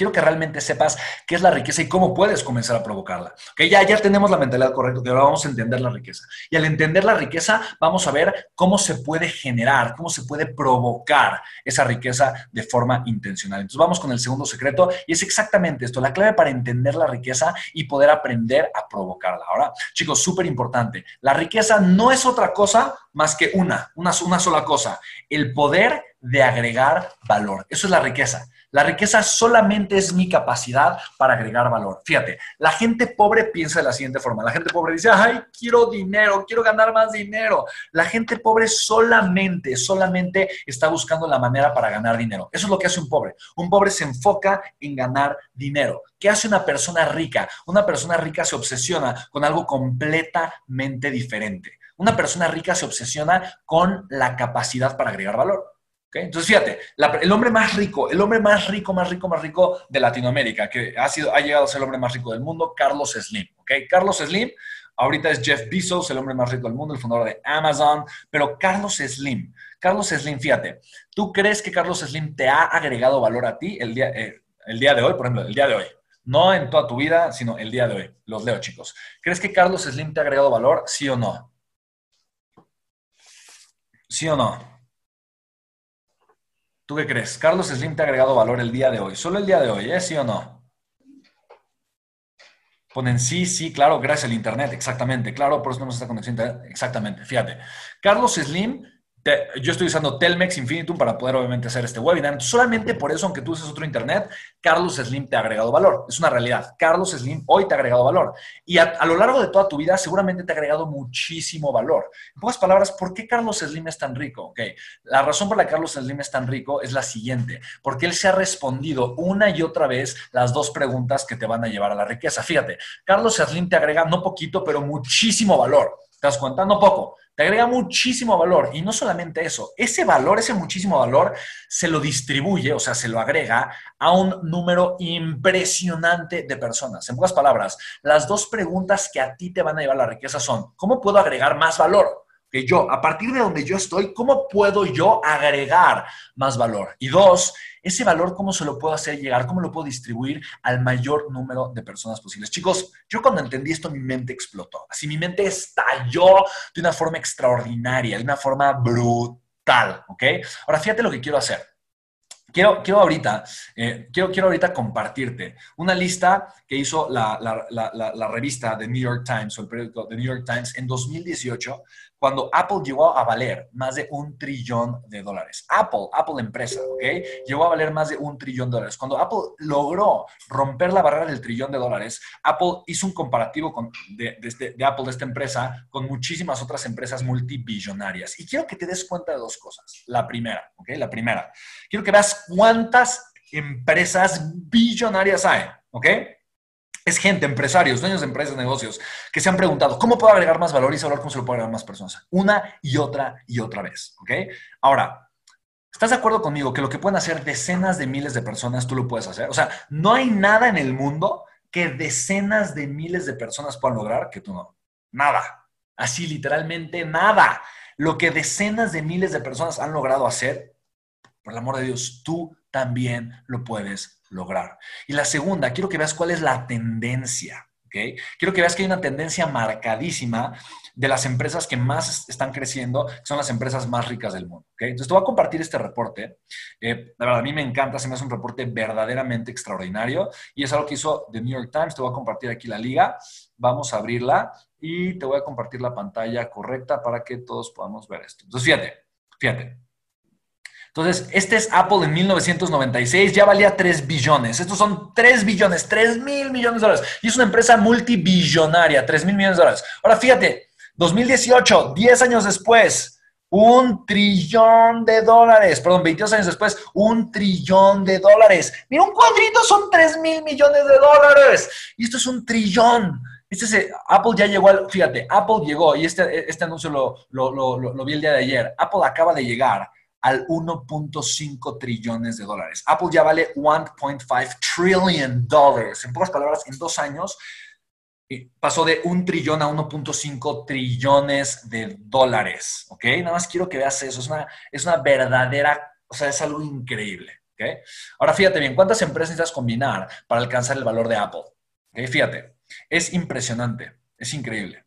Quiero que realmente sepas qué es la riqueza y cómo puedes comenzar a provocarla. Que ya, ya tenemos la mentalidad correcta, que ahora vamos a entender la riqueza. Y al entender la riqueza, vamos a ver cómo se puede generar, cómo se puede provocar esa riqueza de forma intencional. Entonces vamos con el segundo secreto y es exactamente esto, la clave para entender la riqueza y poder aprender a provocarla. Ahora, chicos, súper importante, la riqueza no es otra cosa más que una, una, una sola cosa, el poder de agregar valor. Eso es la riqueza. La riqueza solamente es mi capacidad para agregar valor. Fíjate, la gente pobre piensa de la siguiente forma. La gente pobre dice, ay, quiero dinero, quiero ganar más dinero. La gente pobre solamente, solamente está buscando la manera para ganar dinero. Eso es lo que hace un pobre. Un pobre se enfoca en ganar dinero. ¿Qué hace una persona rica? Una persona rica se obsesiona con algo completamente diferente. Una persona rica se obsesiona con la capacidad para agregar valor. Entonces, fíjate, el hombre más rico, el hombre más rico, más rico, más rico de Latinoamérica, que ha, sido, ha llegado a ser el hombre más rico del mundo, Carlos Slim. ¿okay? Carlos Slim, ahorita es Jeff Bezos, el hombre más rico del mundo, el fundador de Amazon, pero Carlos Slim, Carlos Slim, fíjate, ¿tú crees que Carlos Slim te ha agregado valor a ti el día, eh, el día de hoy, por ejemplo, el día de hoy? No en toda tu vida, sino el día de hoy. Los leo, chicos. ¿Crees que Carlos Slim te ha agregado valor? ¿Sí o no? ¿Sí o no? ¿Tú qué crees? Carlos Slim te ha agregado valor el día de hoy. Solo el día de hoy, ¿eh? ¿Sí o no? Ponen sí, sí, claro, gracias al Internet, exactamente. Claro, por eso tenemos esta conexión. Exactamente, fíjate. Carlos Slim yo estoy usando Telmex Infinitum para poder obviamente hacer este webinar. Solamente por eso, aunque tú uses otro internet, Carlos Slim te ha agregado valor. Es una realidad. Carlos Slim hoy te ha agregado valor. Y a, lo largo de toda tu vida seguramente te ha agregado muchísimo valor. En pocas palabras, ¿por qué Carlos Slim es tan rico? Okay. La razón por la que Carlos Slim es tan rico es la siguiente. Porque él se ha respondido una y otra vez las dos preguntas que te van a llevar a la riqueza. Fíjate, Carlos Slim te agrega no poquito, pero muchísimo valor. ¿Te das cuenta? No poco te agrega muchísimo valor. Y no solamente eso, ese valor, ese muchísimo valor, se lo distribuye, o sea, se lo agrega a un número impresionante de personas. En pocas palabras, las dos preguntas que a ti te van a llevar la riqueza son, ¿cómo puedo agregar más valor? Que yo, a partir de donde yo estoy, ¿cómo puedo yo agregar más valor? Y dos, ese valor, ¿cómo se lo puedo hacer llegar? ¿Cómo lo puedo distribuir al mayor número de personas posibles? Chicos, yo cuando entendí esto, mi mente explotó. Así mi mente estalló de una forma extraordinaria, de una forma brutal, ¿ok? Ahora, fíjate lo que quiero hacer. Quiero, quiero, ahorita, eh, quiero, quiero ahorita compartirte una lista que hizo la, la, la, la, revista The New York Times o el periódico The New York Times en 2018 cuando Apple llegó a valer más de un trillón de dólares. Apple, Apple empresa, ¿ok? Llegó a valer más de un trillón de dólares. Cuando Apple logró romper la barrera del trillón de dólares, Apple hizo un comparativo con, de, este, de, Apple, de esta empresa, con muchísimas otras empresas multibillonarias. Y quiero que te des cuenta de dos cosas. La primera, ¿ok? La primera. Quiero que veas cuántas empresas billonarias hay, ¿ok? Es gente, empresarios, dueños de empresas, negocios, que se han preguntado, ¿cómo puedo agregar más valor y saber cómo se lo puedo agregar más personas? Una y otra y otra vez, ¿ok? Ahora, ¿estás de acuerdo conmigo que lo que pueden hacer decenas de miles de personas, tú lo puedes hacer? O sea, no hay nada en el mundo que decenas de miles de personas puedan lograr que tú no. Nada. Así literalmente nada. Lo que decenas de miles de personas han logrado hacer, por el amor de Dios, tú también lo puedes lograr. Y la segunda, quiero que veas cuál es la tendencia. ¿okay? Quiero que veas que hay una tendencia marcadísima de las empresas que más están creciendo, que son las empresas más ricas del mundo. ¿okay? Entonces, te voy a compartir este reporte. Eh, la verdad, a mí me encanta, se me hace un reporte verdaderamente extraordinario y es algo que hizo The New York Times. Te voy a compartir aquí la liga. Vamos a abrirla y te voy a compartir la pantalla correcta para que todos podamos ver esto. Entonces, fíjate, fíjate. Entonces, este es Apple en 1996, ya valía 3 billones. Estos son 3 billones, 3 mil millones de dólares. Y es una empresa multibillonaria, 3 mil millones de dólares. Ahora, fíjate, 2018, 10 años después, un trillón de dólares. Perdón, 22 años después, un trillón de dólares. Mira, un cuadrito son 3 mil millones de dólares. Y esto es un trillón. Este Apple ya llegó al, fíjate, Apple llegó, y este, este anuncio lo, lo vi el día de ayer. Apple acaba de llegar al 1.5 trillones de dólares. Apple ya vale 1.5 trillion dólares. En pocas palabras, en dos años eh, pasó de un trillón a 1.5 trillones de dólares. ¿Ok? Nada más quiero que veas eso. Es una, es una verdadera, o sea, es algo increíble. ¿Ok? Ahora fíjate bien, ¿cuántas empresas necesitas combinar para alcanzar el valor de Apple? ¿Ok? Fíjate, es impresionante, es increíble.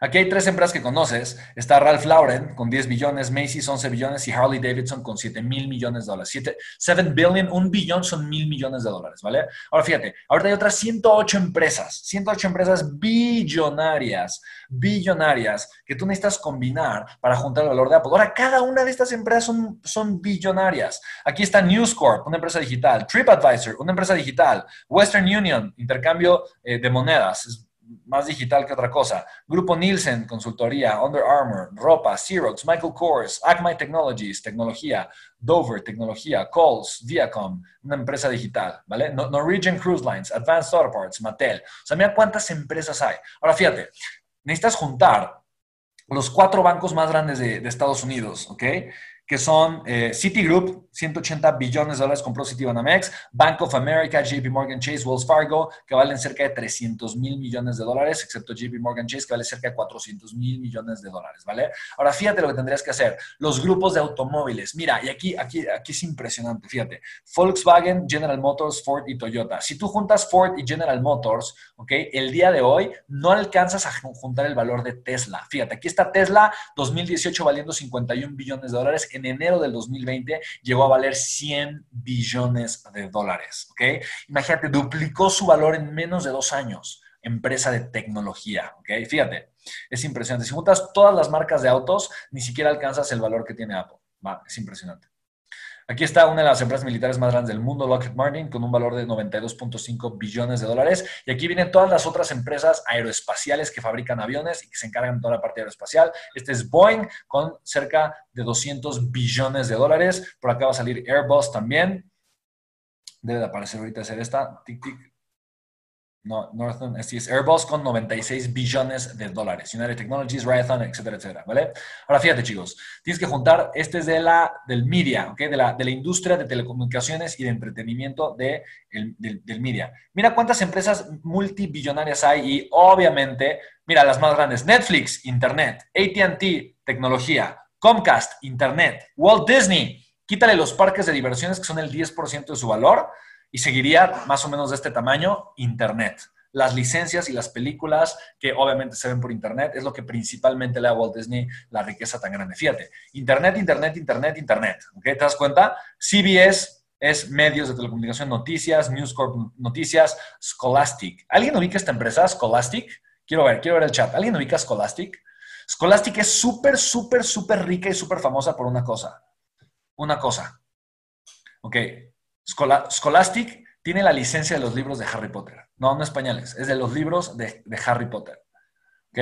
Aquí hay tres empresas que conoces. Está Ralph Lauren con 10 billones, Macy's 11 billones y Harley Davidson con 7 mil millones de dólares. 7, billion, un billón son mil millones de dólares, ¿vale? Ahora fíjate, ahorita hay otras 108 empresas, 108 empresas billonarias, billonarias que tú necesitas combinar para juntar el valor de Apple. Ahora, cada una de estas empresas son, son billonarias. Aquí está News Corp, una empresa digital, TripAdvisor, una empresa digital, Western Union, intercambio eh, de monedas, más digital que otra cosa. Grupo Nielsen, consultoría, Under Armour, ropa, Xerox, Michael Kors, Acme Technologies, tecnología, Dover, tecnología, Coles, Viacom, una empresa digital, ¿vale? Norwegian Cruise Lines, Advanced Auto Parts, Mattel. O sea, mira cuántas empresas hay. Ahora, fíjate, necesitas juntar los cuatro bancos más grandes de, de Estados Unidos, ¿ok? Que son eh, Citigroup, 180 billones de dólares compró Citibanamex, Bank of America, JP Morgan Chase, Wells Fargo, que valen cerca de 300 mil millones de dólares, excepto JP Morgan Chase, que vale cerca de 400 mil millones de dólares, ¿vale? Ahora, fíjate lo que tendrías que hacer. Los grupos de automóviles. Mira, y aquí, aquí, aquí es impresionante, fíjate. Volkswagen, General Motors, Ford y Toyota. Si tú juntas Ford y General Motors, ¿ok? El día de hoy no alcanzas a juntar el valor de Tesla. Fíjate, aquí está Tesla, 2018 valiendo 51 billones de dólares en enero del 2020 llegó a valer 100 billones de dólares. ¿ok? Imagínate, duplicó su valor en menos de dos años. Empresa de tecnología. ¿ok? Fíjate, es impresionante. Si juntas todas las marcas de autos, ni siquiera alcanzas el valor que tiene Apple. Va, es impresionante. Aquí está una de las empresas militares más grandes del mundo, Lockheed Martin, con un valor de 92.5 billones de dólares. Y aquí vienen todas las otras empresas aeroespaciales que fabrican aviones y que se encargan de toda la parte aeroespacial. Este es Boeing con cerca de 200 billones de dólares. Por acá va a salir Airbus también. Debe de aparecer ahorita ser esta. Tic, tic. No, Northern, Airbus con 96 billones de dólares. United Technologies, Raytheon, etcétera, etcétera, ¿vale? Ahora fíjate, chicos, tienes que juntar, este es de la, del media, ¿ok? De la, de la industria de telecomunicaciones y de entretenimiento de, del, del media. Mira cuántas empresas multibillonarias hay y obviamente, mira las más grandes, Netflix, Internet, AT&T, tecnología, Comcast, Internet, Walt Disney, quítale los parques de diversiones que son el 10% de su valor y seguiría más o menos de este tamaño Internet. Las licencias y las películas que obviamente se ven por Internet es lo que principalmente le da a Walt Disney la riqueza tan grande. Fíjate, Internet, Internet, Internet, Internet. ¿Te das cuenta? CBS es medios de telecomunicación, noticias, News Corp noticias, Scholastic. ¿Alguien ubica esta empresa, Scholastic? Quiero ver, quiero ver el chat. ¿Alguien ubica Scholastic? Scholastic es súper, súper, súper rica y súper famosa por una cosa. Una cosa. Ok, Scholastic tiene la licencia de los libros de Harry Potter. No, no españoles, es de los libros de, Harry Potter. ¿Ok?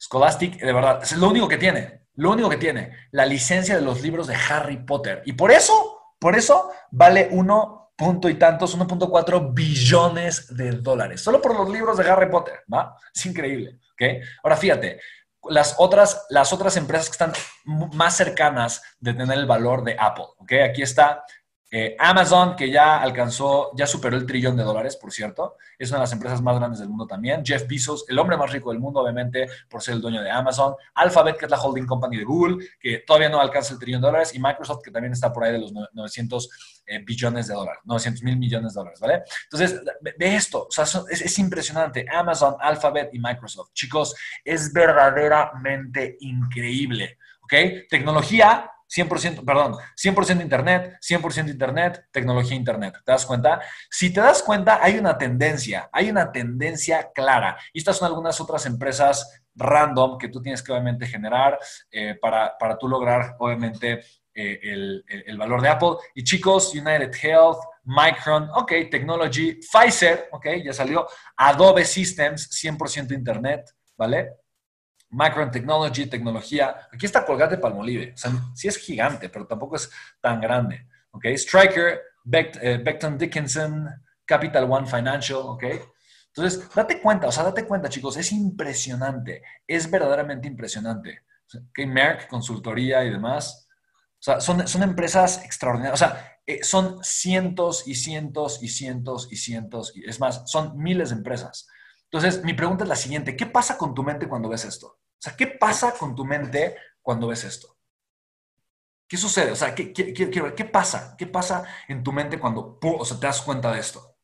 Scholastic, de verdad, es lo único que tiene. Lo único que tiene, la licencia de los libros de Harry Potter. Y por eso, por eso vale uno punto y tantos, 1.4 billones de dólares. Solo por los libros de Harry Potter, ¿va? Es increíble, ¿ok? Ahora fíjate, las otras, las otras empresas que están más cercanas de tener el valor de Apple, ¿ok? Aquí está Eh, Amazon, que ya alcanzó, ya superó el trillón de dólares, por cierto, es una de las empresas más grandes del mundo también. Jeff Bezos, el hombre más rico del mundo, obviamente, por ser el dueño de Amazon. Alphabet, que es la holding company de Google, que todavía no alcanza el trillón de dólares. Y Microsoft, que también está por ahí de los 900 eh, billones de dólares, 900 mil millones de dólares, ¿vale? Entonces, ve esto, o sea, es, es impresionante. Amazon, Alphabet y Microsoft. Chicos, es verdaderamente increíble. ¿Ok? Tecnología, 100%, perdón, 100% Internet, 100% Internet, tecnología Internet. ¿Te das cuenta? Si te das cuenta, hay una tendencia, hay una tendencia clara. Y estas son algunas otras empresas random que tú tienes que obviamente generar eh, para, para tú lograr obviamente eh, el, el, valor de Apple. Y chicos, United Health, Micron, ok, Technology, Pfizer, ok, ya salió, Adobe Systems, 100% Internet, ¿vale? Micron Technology, tecnología. Aquí está Colgate Palmolive. O sea, sí es gigante, pero tampoco es tan grande. ¿Ok? Striker, eh, Beckton Dickinson, Capital One Financial. ¿Ok? Entonces, date cuenta, o sea, date cuenta, chicos, es impresionante. Es verdaderamente impresionante. ¿Ok? Merck, consultoría y demás. O sea, son, son empresas extraordinarias. O sea, eh, son cientos y cientos y cientos y cientos. Y, es más, son miles de empresas. Entonces, mi pregunta es la siguiente. ¿Qué pasa con tu mente cuando ves esto? Sea, ¿qué pasa con tu mente cuando ves esto? ¿Qué sucede? O sea, ¿qué, qué, pasa? ¿Qué pasa en tu mente cuando o sea, te das cuenta de esto?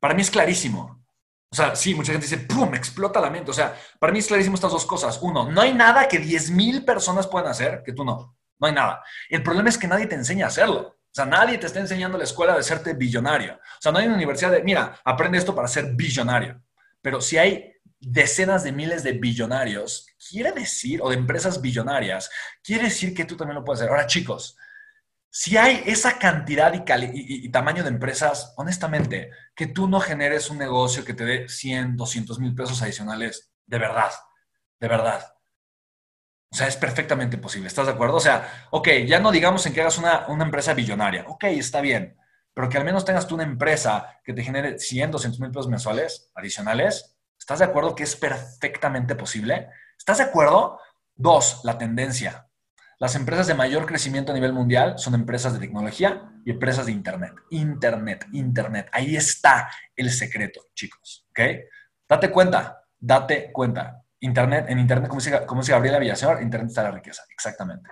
Para mí es clarísimo. O sea, sí, mucha gente dice, ¡pum! explota la mente. O sea, para mí es clarísimo estas dos cosas. Uno, no hay nada que 10.000 personas puedan hacer que tú no. No hay nada. El problema es que nadie te enseña a hacerlo. O sea, nadie te está enseñando en la escuela de serte billonario. O sea, no hay una universidad de, mira, aprende esto para ser billonario. Pero si hay decenas de miles de billonarios, quiere decir, o de empresas billonarias, quiere decir que tú también lo puedes hacer. Ahora, chicos, si hay esa cantidad y, tamaño de empresas, honestamente, que tú no generes un negocio que te dé 100, 200 mil pesos adicionales, de verdad, de verdad. O sea, es perfectamente posible, ¿estás de acuerdo? O sea, ok, ya no digamos en que hagas una, una empresa billonaria, ok, está bien, pero que al menos tengas tú una empresa que te genere 100, 200 mil pesos mensuales adicionales, ¿Estás de acuerdo que es perfectamente posible? ¿Estás de acuerdo? Dos, la tendencia. Las empresas de mayor crecimiento a nivel mundial son empresas de tecnología y empresas de Internet. Internet, Internet. Ahí está el secreto, chicos. ¿Ok? Date cuenta, date cuenta. Internet, en Internet, como dice, como dice Gabriela Villaseñor, Internet está la riqueza. Exactamente.